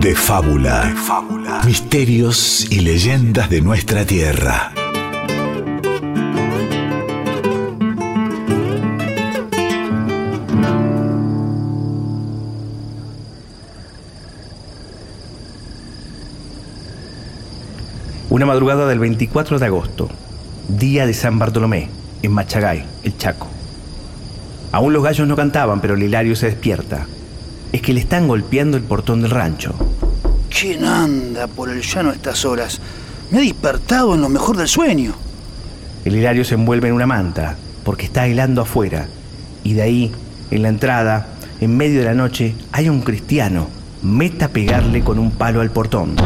De fábula. fábula. Misterios y leyendas de nuestra tierra. Una madrugada del 24 de agosto, día de San Bartolomé, en Machagay, el Chaco. Aún los gallos no cantaban, pero el Hilario se despierta. Es que le están golpeando el portón del rancho. ¿Quién anda por el llano a estas horas? Me he despertado en lo mejor del sueño. El Hilario se envuelve en una manta, porque está helando afuera. Y de ahí, en la entrada, en medio de la noche, hay un cristiano. Meta a pegarle con un palo al portón.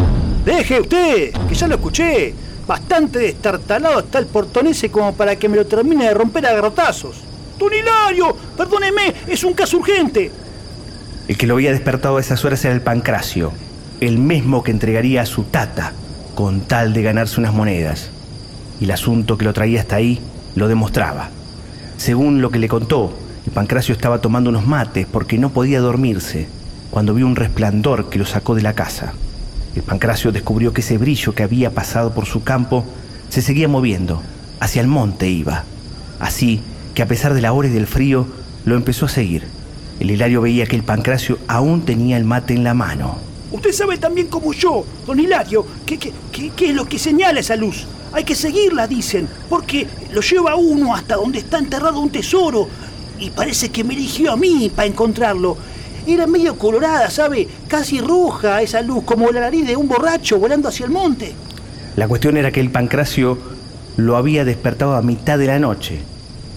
Deje usted, que ya lo escuché. Bastante destartalado está el portón ese como para que me lo termine de romper a garrotazos. Don Hilario, perdóneme, es un caso urgente. El que lo había despertado a esas horas era el Pancracio, el mismo que entregaría a su tata con tal de ganarse unas monedas. Y el asunto que lo traía hasta ahí lo demostraba. Según lo que le contó, el Pancracio estaba tomando unos mates porque no podía dormirse cuando vio un resplandor que lo sacó de la casa. El Pancracio descubrió que ese brillo que había pasado por su campo se seguía moviendo, hacia el monte iba. Así que a pesar de la hora y del frío, lo empezó a seguir. El Hilario veía que el Pancracio aún tenía el mate en la mano. Usted sabe también como yo, don Hilario, qué es lo que señala esa luz. Hay que seguirla, dicen, porque lo lleva uno hasta donde está enterrado un tesoro. Y parece que me eligió a mí para encontrarlo. Era medio colorada, ¿sabe? Casi roja esa luz, como la nariz de un borracho volando hacia el monte. La cuestión era que el Pancracio lo había despertado a mitad de la noche,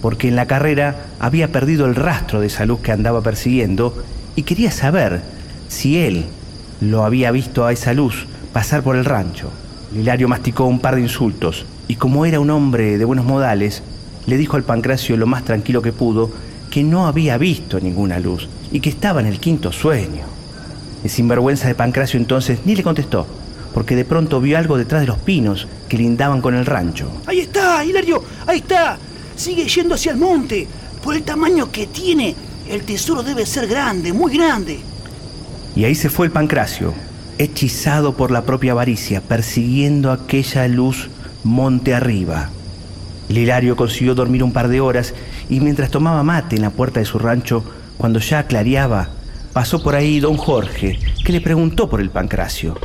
porque en la carrera había perdido el rastro de esa luz que andaba persiguiendo y quería saber si él lo había visto a esa luz pasar por el rancho. Hilario masticó un par de insultos y como era un hombre de buenos modales, le dijo al Pancracio lo más tranquilo que pudo que no había visto ninguna luz y que estaba en el quinto sueño. El sinvergüenza de Pancracio entonces ni le contestó, porque de pronto vio algo detrás de los pinos que lindaban con el rancho. Ahí está, Hilario, ahí está. Sigue yendo hacia el monte. Por el tamaño que tiene, el tesoro debe ser grande, muy grande. Y ahí se fue el Pancracio, hechizado por la propia avaricia, persiguiendo aquella luz monte arriba. El Hilario consiguió dormir un par de horas y mientras tomaba mate en la puerta de su rancho, cuando ya clareaba, pasó por ahí don Jorge, que le preguntó por el Pancracio.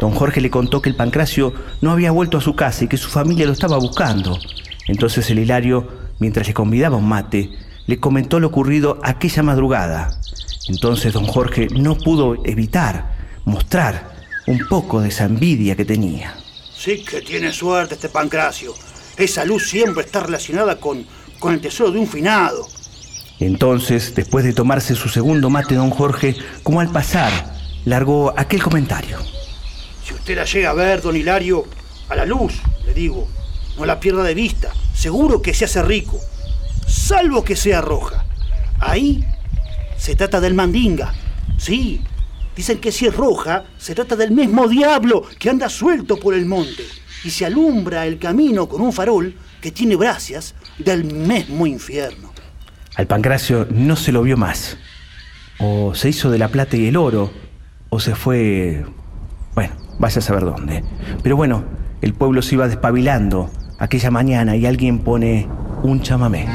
Don Jorge le contó que el Pancracio no había vuelto a su casa y que su familia lo estaba buscando. Entonces el Hilario, mientras le convidaba un mate, le comentó lo ocurrido aquella madrugada. Entonces don Jorge no pudo evitar mostrar un poco de esa envidia que tenía. Sí que tiene suerte este Pancracio. Esa luz siempre está relacionada con, con el tesoro de un finado. Entonces, después de tomarse su segundo mate, don Jorge, como al pasar, largó aquel comentario. Si usted la llega a ver, don Hilario, a la luz, le digo, no la pierda de vista. Seguro que se hace rico, salvo que sea roja. Ahí se trata del mandinga. Sí, dicen que si es roja, se trata del mismo diablo que anda suelto por el monte y se alumbra el camino con un farol que tiene gracias del mismo infierno. Al Pancracio no se lo vio más. O se hizo de la plata y el oro, o se fue... Bueno, vaya a saber dónde. Pero bueno, el pueblo se iba despabilando aquella mañana y alguien pone un chamamé.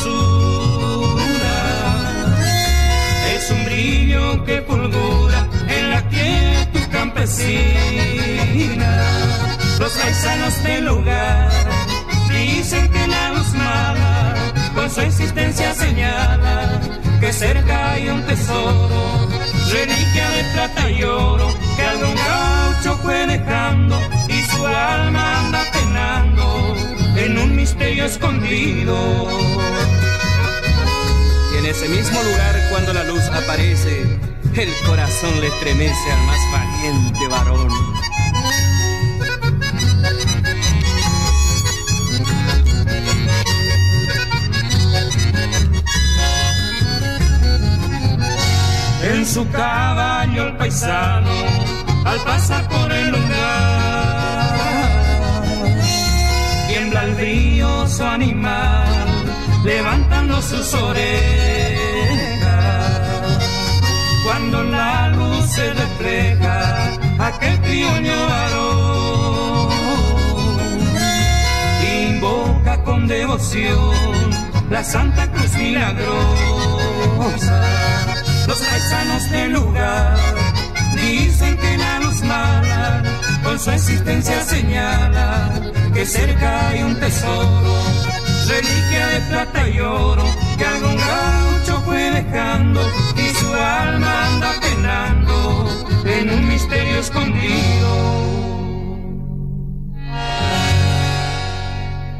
Espesura. Es un brillo que fulgura en la quietud campesina. Los paisanos del lugar dicen que la luz mala con su existencia señala que cerca hay un tesoro reliquia de plata y oro que algún gaucho fue dejando y su alma escondido. Y en ese mismo lugar cuando la luz aparece, el corazón le estremece al más valiente varón. En su caballo el paisano, al pasar por el lugar, brilloso animal, levantando sus orejas. Cuando la luz se refleja, aquel criollo varón invoca con devoción la Santa Cruz milagrosa los paisanos del lugar dicen que la luz mala con su existencia señala que cerca hay un tesoro, reliquia de plata y oro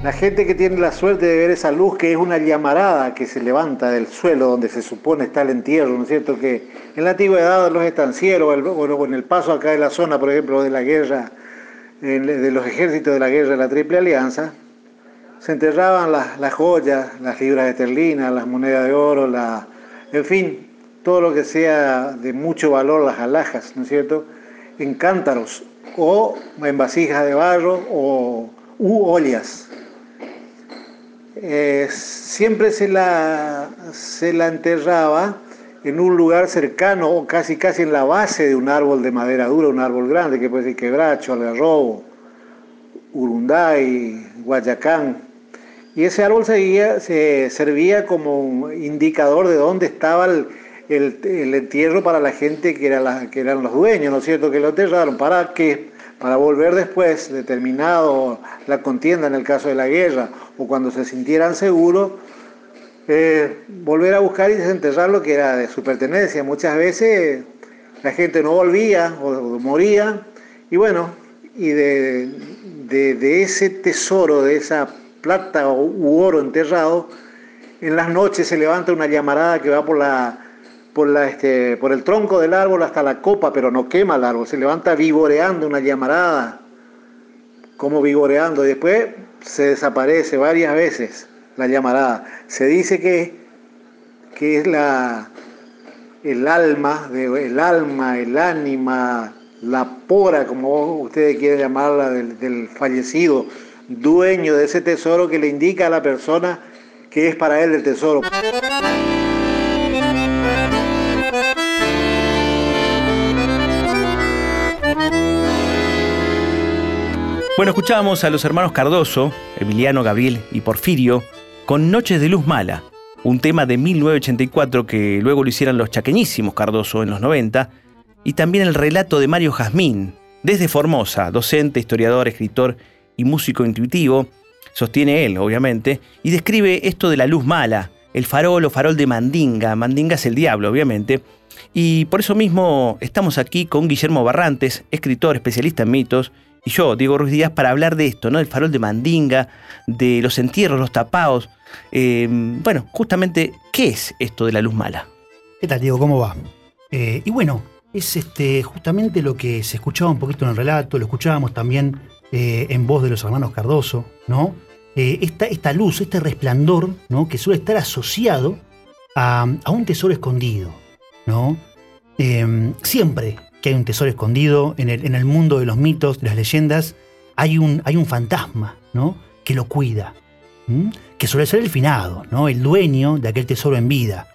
La gente que tiene la suerte de ver esa luz, que es una llamarada que se levanta del suelo donde se supone está el entierro, ¿no es cierto? Que en la antigüedad los estancieros, o en el paso acá de la zona, por ejemplo, de la guerra, de los ejércitos de la guerra de la Triple Alianza, se enterraban las, joyas, las libras de esterlina, las monedas de oro, la, en fin, todo lo que sea de mucho valor, las alhajas, ¿no es cierto? En cántaros o en vasijas de barro o u ollas. Eh, siempre se la, se la enterraba en un lugar cercano o casi casi en la base de un árbol de madera dura, un árbol grande que puede ser quebracho, algarrobo, urunday, guayacán. Y ese árbol seguía, se servía como indicador de dónde estaba el, entierro para la gente que, era la, que eran los dueños, ¿no es cierto? Que lo enterraron para que para volver después, determinado la contienda en el caso de la guerra, o cuando se sintieran seguros, eh, volver a buscar y desenterrar lo que era de su pertenencia. Muchas veces la gente no volvía o, moría, y bueno, y de, de, ese tesoro, de esa plata u oro enterrado, en las noches se levanta una llamarada que va por la por, la, este, por el tronco del árbol hasta la copa, pero no quema el árbol, se levanta vigoreando una llamarada, como vigoreando, después se desaparece varias veces la llamarada. Se dice que, que es la, el alma, el alma, el ánima, la pora, como ustedes quieren llamarla, del, del fallecido, dueño de ese tesoro que le indica a la persona que es para él el tesoro. Bueno, escuchábamos a los hermanos Cardoso, Emiliano, Gabriel y Porfirio, con Noches de Luz Mala, un tema de 1984 que luego lo hicieran los chaqueñísimos Cardoso en los 90, y también el relato de Mario Jazmín, desde Formosa, docente, historiador, escritor y músico intuitivo, sostiene él, obviamente, y describe esto de la luz mala, el farol o farol de Mandinga. Mandinga es el diablo, obviamente. Y por eso mismo estamos aquí con Guillermo Barrantes, escritor, especialista en mitos, y yo, Diego Ruiz Díaz, para hablar de esto, ¿no? Del farol de Mandinga, de los entierros, los tapados. Em, bueno, justamente, ¿qué es esto de la luz mala? ¿Qué tal, Diego? ¿Cómo va? Eh, y bueno, es este, justamente lo que se escuchaba un poquito en el relato, lo escuchábamos también eh, en voz de los hermanos Cardoso, ¿no? Eh, esta, luz, este resplandor, ¿no? Que suele estar asociado a, a un tesoro escondido, ¿no? Em, siempre que hay un tesoro escondido en el, en el mundo de los mitos, de las leyendas, hay un, hay un fantasma, ¿no? Que lo cuida, que suele ser el finado, ¿no? El dueño de aquel tesoro en vida.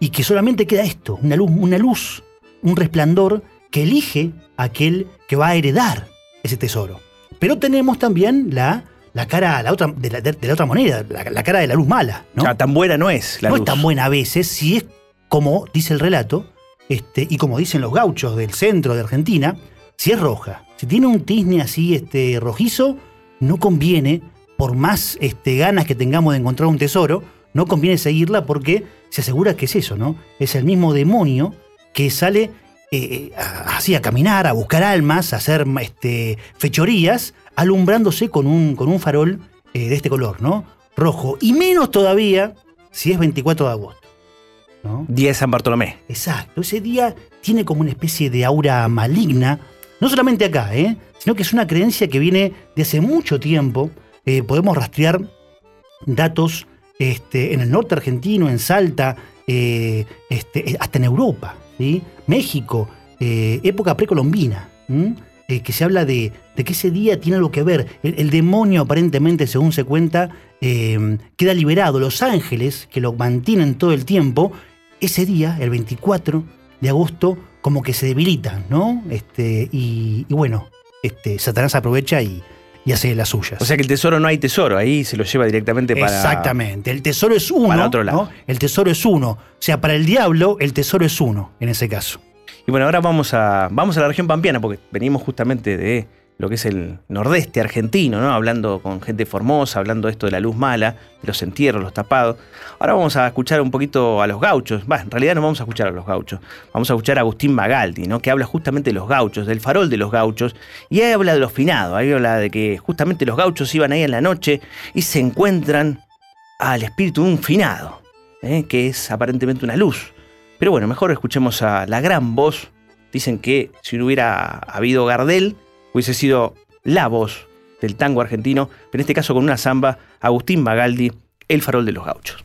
Y que solamente queda esto, una luz, una luz, un resplandor que elige aquel que va a heredar ese tesoro. Pero tenemos también la, la cara la otra, de, la, otra moneda, la, cara de la luz mala. ¿no? tan buena no es la no luz. es tan buena a veces, si es como dice el relato, este, y como dicen los gauchos del centro de Argentina, si es roja, si tiene un tizne así este, rojizo, no conviene, por más este, ganas que tengamos de encontrar un tesoro, no conviene seguirla porque se asegura que es eso, ¿no? Es el mismo demonio que sale eh, así a caminar, a buscar almas, a hacer este, fechorías, alumbrándose con un, con un farol eh, de este color, ¿no? rojo. Y menos todavía si es 24 de agosto. ¿No? Día de San Bartolomé. Exacto, ese día tiene como una especie de aura maligna, no solamente acá, ¿eh? sino que es una creencia que viene de hace mucho tiempo. Eh, podemos rastrear datos este, en el norte argentino, en Salta, eh, este, hasta en Europa, ¿sí? México, eh, época precolombina. Eh, que se habla de, de que ese día tiene algo que ver. El, el demonio aparentemente, según se cuenta, eh, queda liberado. Los ángeles, que lo mantienen todo el tiempo, ese día, el 24 de agosto, como que se debilitan, ¿no? Este, y, y bueno, este, Satanás aprovecha y, y hace las suyas. O sea que el tesoro no hay tesoro, ahí se lo lleva directamente para. Exactamente. El tesoro es uno. para otro lado. ¿no? El tesoro es uno. O sea, para el diablo, el tesoro es uno, en ese caso. Y bueno, ahora vamos a, vamos a la región pampeana, porque venimos justamente de lo que es el nordeste argentino, ¿no? Hablando con gente formosa, hablando esto de la luz mala, de los entierros, los tapados. Ahora vamos a escuchar un poquito a los gauchos. Va, en realidad no vamos a escuchar a los gauchos. Vamos a escuchar a Agustín Magaldi, ¿no? Que habla justamente de los gauchos, del farol de los gauchos. Y ahí habla de los finados, ahí habla de que justamente los gauchos iban ahí en la noche y se encuentran al espíritu de un finado, ¿eh? que es aparentemente una luz. Pero bueno, mejor escuchemos a la gran voz. Dicen que si no hubiera habido Gardel, hubiese sido la voz del tango argentino, pero en este caso con una samba, Agustín Magaldi, El farol de los gauchos.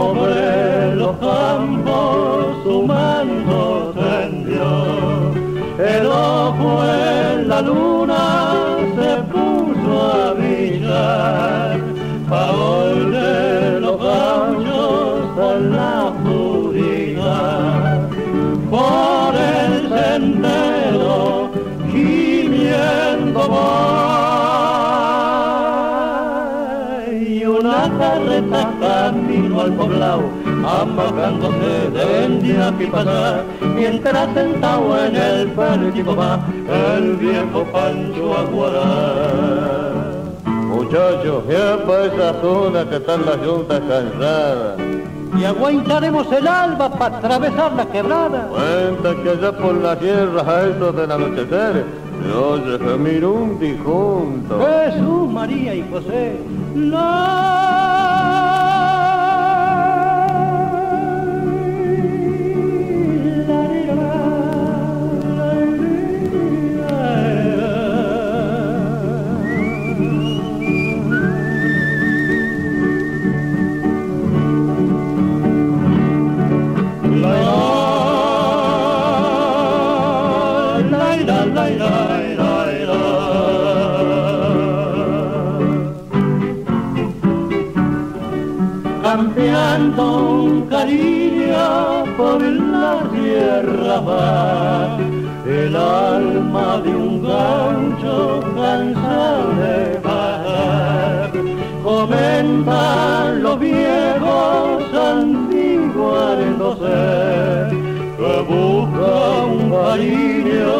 Sobre los campos su manto tendió. El ojo en la luna se puso a brillar, carreta camino al poblado amagándose de día que pasar mientras sentado en el pértico va el viejo Pancho Aguará Muchachos, ya para esa zona que están las juntas cansadas. y aguantaremos el alba para atravesar la quebrada Cuenta que allá por la tierra a eso del anochecer, yo se gemir un difunto. Jesús, María y José. La busca un cariño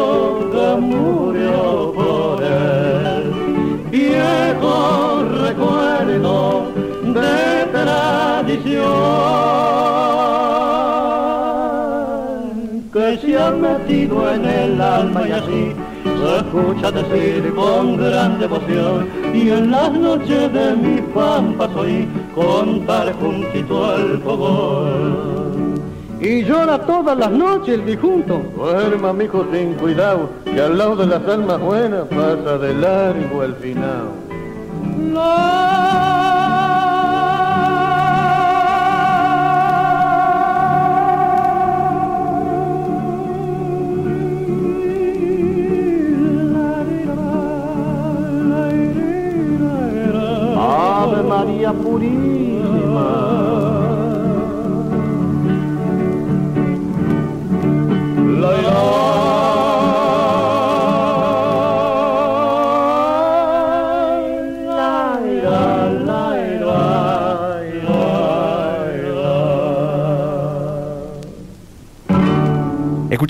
que murió por él. Viejo recuerdo de tradición que se ha metido en el alma y así se escucha decir con gran devoción y en las noches de mi pampa soy contar juntito al fogón y llora todas las noches el difunto Duerma, mijo, sin cuidado, que al lado de las almas buenas pasa de largo el final.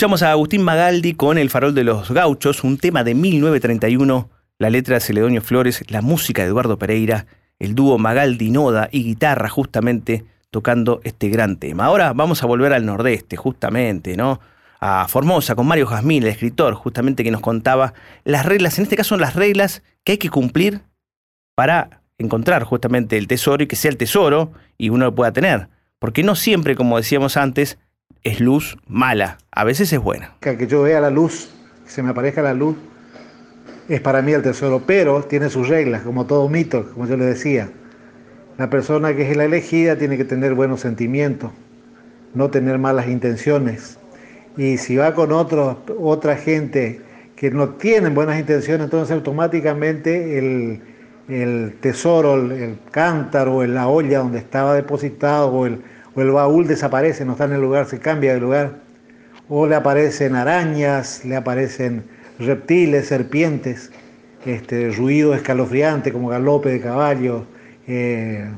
Escuchamos a Agustín Magaldi con El farol de los gauchos, un tema de 1931, la letra de Celedonio Flores, la música de Eduardo Pereira, el dúo Magaldi-Noda y guitarra justamente tocando este gran tema. Ahora vamos a volver al nordeste, justamente, ¿no? A Formosa con Mario Jazmín, el escritor, justamente que nos contaba las reglas, en este caso son las reglas que hay que cumplir para encontrar justamente el tesoro y que sea el tesoro y uno lo pueda tener. Porque no siempre, como decíamos antes, es luz mala, a veces es buena. Que yo vea la luz, que se me aparezca la luz, es para mí el tesoro, pero tiene sus reglas, como todo mito, como yo le decía. La persona que es la elegida tiene que tener buenos sentimientos, no tener malas intenciones. Y si va con otro, otra gente que no tienen buenas intenciones, entonces automáticamente el, el tesoro, el, el cántaro, la olla donde estaba depositado o el, o el baúl desaparece, no está en el lugar, se cambia de lugar. O le aparecen arañas, le aparecen reptiles, serpientes, este, ruido escalofriante como galope de caballo, eh,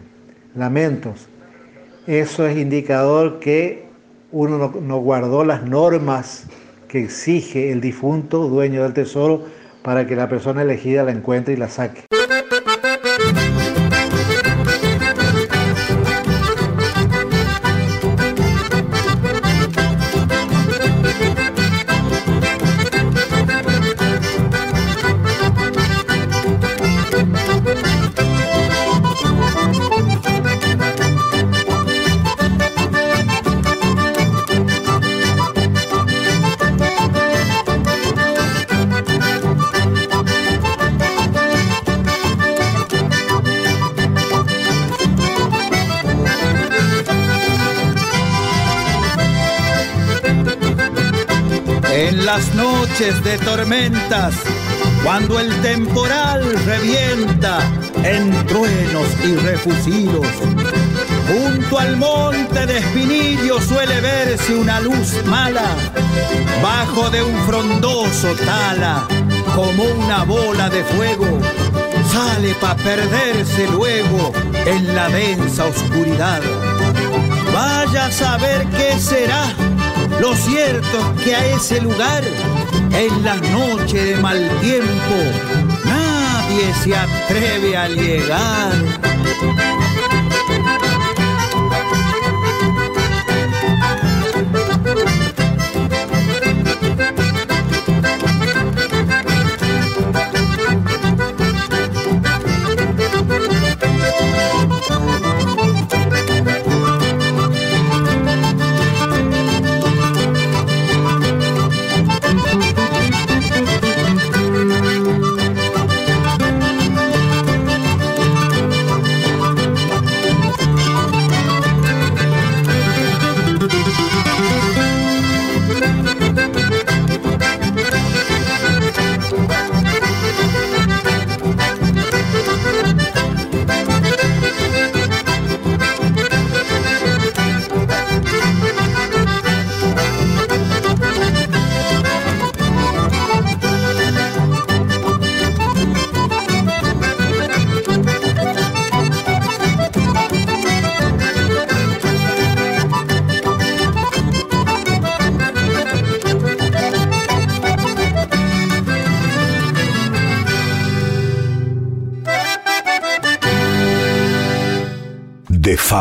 lamentos. Eso es indicador que uno no, no guardó las normas que exige el difunto dueño del tesoro para que la persona elegida la encuentre y la saque. Las noches de tormentas, cuando el temporal revienta en truenos y refusilos, junto al monte de espinillo suele verse una luz mala, bajo de un frondoso tala, como una bola de fuego, sale para perderse luego en la densa oscuridad. Vaya a saber qué será lo cierto es que a ese lugar, en la noche de mal tiempo, nadie se atreve a llegar.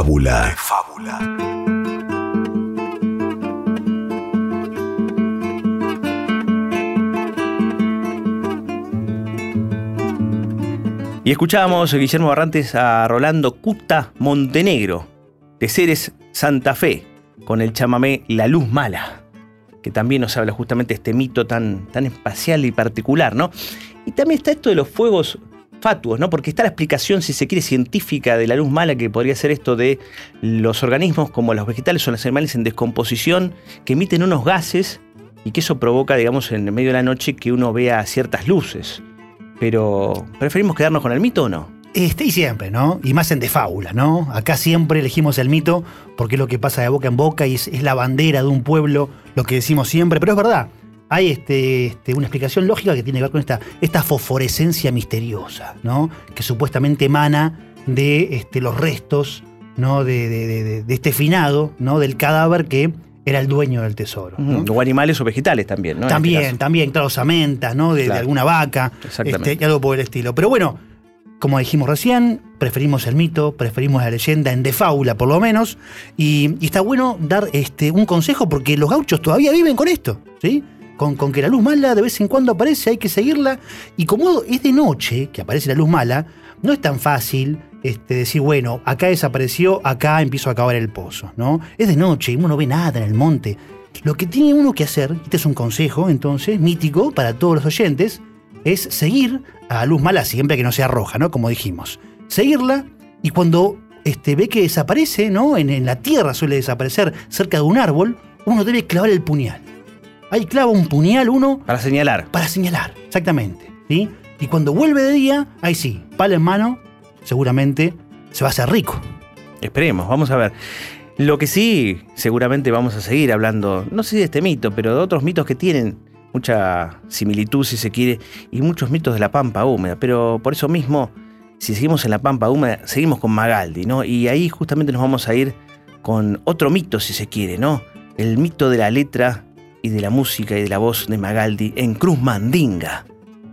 De fábula. Y escuchábamos, Guillermo Barrantes, a Rolando Cuta Montenegro, de Ceres Santa Fe, con el chamamé La Luz Mala, que también nos habla justamente de este mito tan, tan espacial y particular, ¿no? Y también está esto de los fuegos fatuos, ¿no? Porque está la explicación, si se quiere, científica de la luz mala, que podría ser esto de los organismos como los vegetales o los animales en descomposición, que emiten unos gases y que eso provoca, digamos, en el medio de la noche que uno vea ciertas luces. Pero, ¿preferimos quedarnos con el mito o no? Este y siempre, ¿no? Y más en de fábula, ¿no? Acá siempre elegimos el mito porque es lo que pasa de boca en boca y es, es la bandera de un pueblo, lo que decimos siempre, pero es verdad. Hay este, este, una explicación lógica que tiene que ver con esta, esta fosforescencia misteriosa, ¿no? Que supuestamente emana de este, los restos, ¿no? De, de- de- de este finado, ¿no? Del cadáver que era el dueño del tesoro. ¿no? O animales o vegetales también, ¿no? Este También, también, claro, samenta, ¿no? De, alguna vaca. Exactamente. este, y algo por el estilo. Pero bueno, como dijimos recién, preferimos el mito, preferimos la leyenda en de fábula, por lo menos. Y, y está bueno dar este, un consejo porque los gauchos todavía viven con esto, ¿sí? Con, que la luz mala de vez en cuando aparece, hay que seguirla. Y como es de noche que aparece la luz mala, no es tan fácil este, decir, bueno, acá desapareció, acá empiezo a acabar el pozo, ¿no? Es de noche y uno no ve nada en el monte. Lo que tiene uno que hacer, este es un consejo entonces, mítico para todos los oyentes, es seguir a la luz mala siempre que no sea roja, ¿no? Como dijimos. Seguirla y cuando este, ve que desaparece, ¿no? En la tierra suele desaparecer cerca de un árbol, uno debe clavar el puñal. Ahí clava un puñal uno Para señalar. para señalar, exactamente. ¿sí? Y cuando vuelve de día, ahí sí, pala en mano, seguramente se va a hacer rico. Esperemos, vamos a ver. Lo que sí, seguramente vamos a seguir hablando, no sé de este mito, pero de otros mitos que tienen mucha similitud, si se quiere, y muchos mitos de la pampa húmeda. Pero por eso mismo, si seguimos en la pampa húmeda, seguimos con Magaldi, ¿no? Y ahí justamente nos vamos a ir con otro mito, si se quiere, ¿no? El mito de la letra y de la música y de la voz de Magaldi en Cruz Mandinga.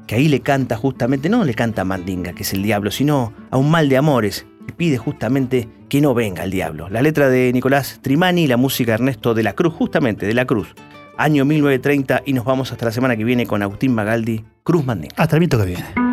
Que ahí le canta justamente, no le canta a Mandinga, que es el diablo, sino a un mal de amores. Le pide justamente que no venga el diablo. La letra de Nicolás Trimani y la música de Ernesto de la Cruz, justamente de la Cruz. Año 1930 y nos vamos hasta la semana que viene con Agustín Magaldi, Cruz Mandinga. Hasta el mito que viene.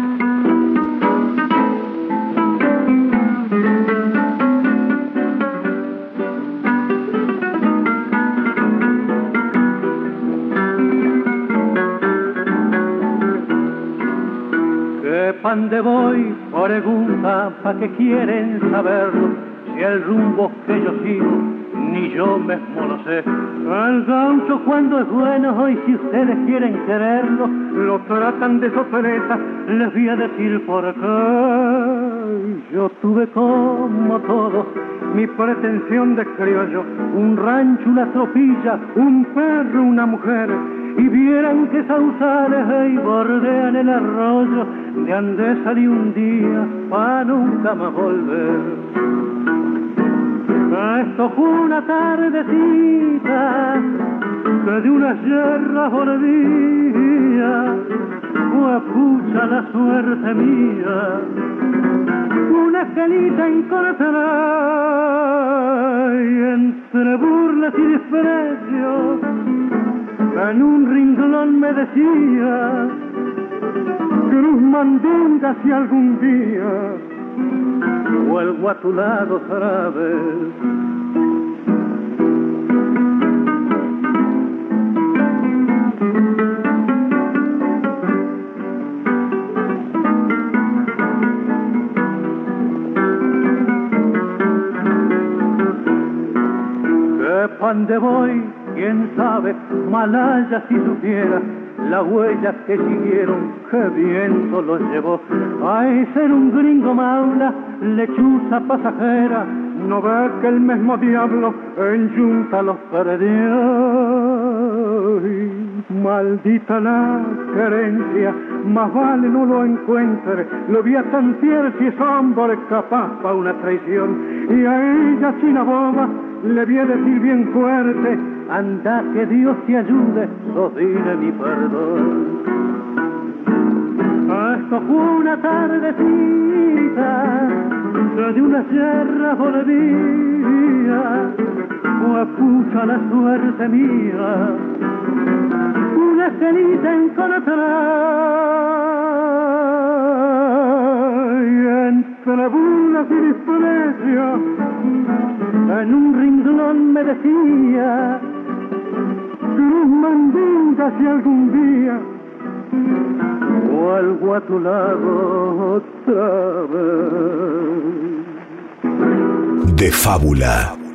Pregunta pa' que quieren saberlo. Si el rumbo que yo sigo, ni yo mismo lo sé. El gaucho cuando es bueno, y si ustedes quieren quererlo, lo tratan de sopereta, les voy a decir por qué. Yo tuve como todo mi pretensión de criollo, un rancho, una tropilla, un perro, una mujer, y vieran que sausales y bordean el arroyo, de ande salí un día para nunca más volver. Esto fue una tardecita que de una sierra volvía, fue pucha la suerte mía, una escalita encontrará y entre burlas y desprecios en un ringlón me decía Cruz Mandinga si algún día vuelvo a tu lado otra vez. ¿Qué pan de voy? ¿Quién sabe? Malaya si supiera la huella que siguieron, que viento los llevó. Ay, ser un gringo maula, lechuza pasajera, no ve que el mismo diablo en yunta los perdió. Maldita la querencia, más vale no lo encuentre, lo vi a tantear si es hombre capaz para una traición. Y a ella, china boba, le vi a decir bien fuerte, anda que Dios te ayude, dile mi perdón. Esto fue una tardecita, de una sierra volvía, fue pucha la suerte mía, una cenita encontré, y entre burlas y desprecios, en un ringlón me decía, Cruz Mandinga si algún día vuelvo a tu lado otra vez. De fábula.